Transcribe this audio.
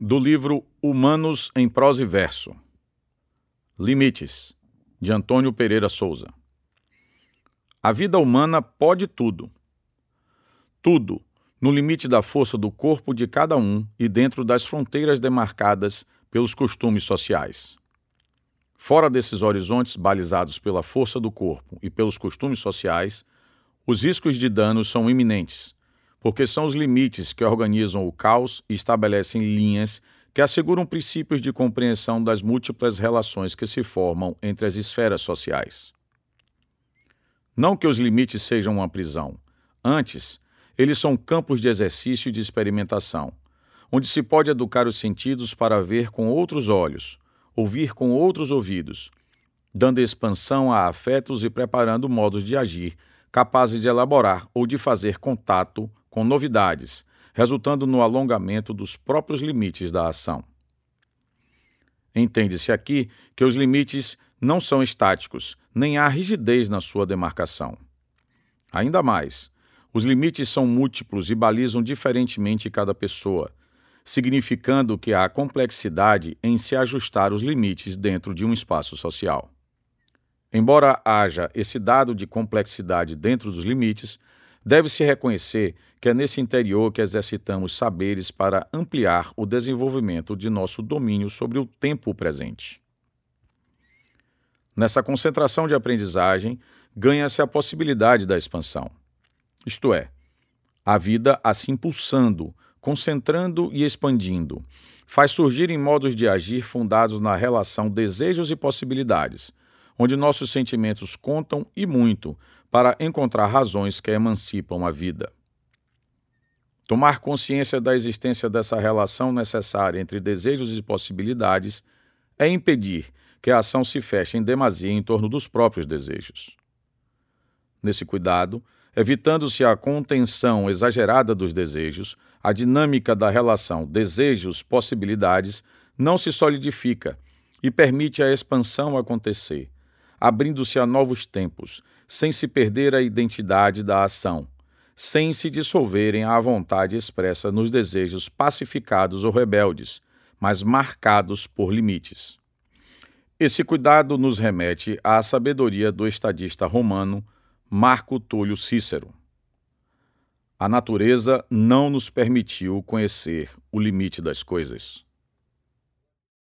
do livro Humanos em Prosa e Verso. Limites, de Antônio Pereira Souza. A vida humana pode tudo. Tudo, no limite da força do corpo de cada um e dentro das fronteiras demarcadas pelos costumes sociais. Fora desses horizontes balizados pela força do corpo e pelos costumes sociais, os riscos de danos são iminentes, porque são os limites que organizam o caos e estabelecem linhas que asseguram princípios de compreensão das múltiplas relações que se formam entre as esferas sociais. Não que os limites sejam uma prisão, antes, eles são campos de exercício e de experimentação, onde se pode educar os sentidos para ver com outros olhos, ouvir com outros ouvidos, dando expansão a afetos e preparando modos de agir capazes de elaborar ou de fazer contato com novidades, resultando no alongamento dos próprios limites da ação. Entende-se aqui que os limites não são estáticos, nem há rigidez na sua demarcação. Ainda mais, os limites são múltiplos e balizam diferentemente cada pessoa, significando que há complexidade em se ajustar os limites dentro de um espaço social. Embora haja esse dado de complexidade dentro dos limites, deve-se reconhecer que é nesse interior que exercitamos saberes para ampliar o desenvolvimento de nosso domínio sobre o tempo presente. Nessa concentração de aprendizagem, ganha-se a possibilidade da expansão. Isto é, a vida a se impulsando, concentrando e expandindo, faz surgir em modos de agir fundados na relação desejos e possibilidades, onde nossos sentimentos contam e muito para encontrar razões que emancipam a vida. Tomar consciência da existência dessa relação necessária entre desejos e possibilidades é impedir que a ação se feche em demasia em torno dos próprios desejos. Nesse cuidado, evitando-se a contenção exagerada dos desejos, a dinâmica da relação desejos-possibilidades não se solidifica e permite a expansão acontecer, abrindo-se a novos tempos, sem se perder a identidade da ação, sem se dissolverem à vontade expressa nos desejos pacificados ou rebeldes, mas marcados por limites. Esse cuidado nos remete à sabedoria do estadista romano Marco Túlio Cícero. A natureza não nos permitiu conhecer o limite das coisas.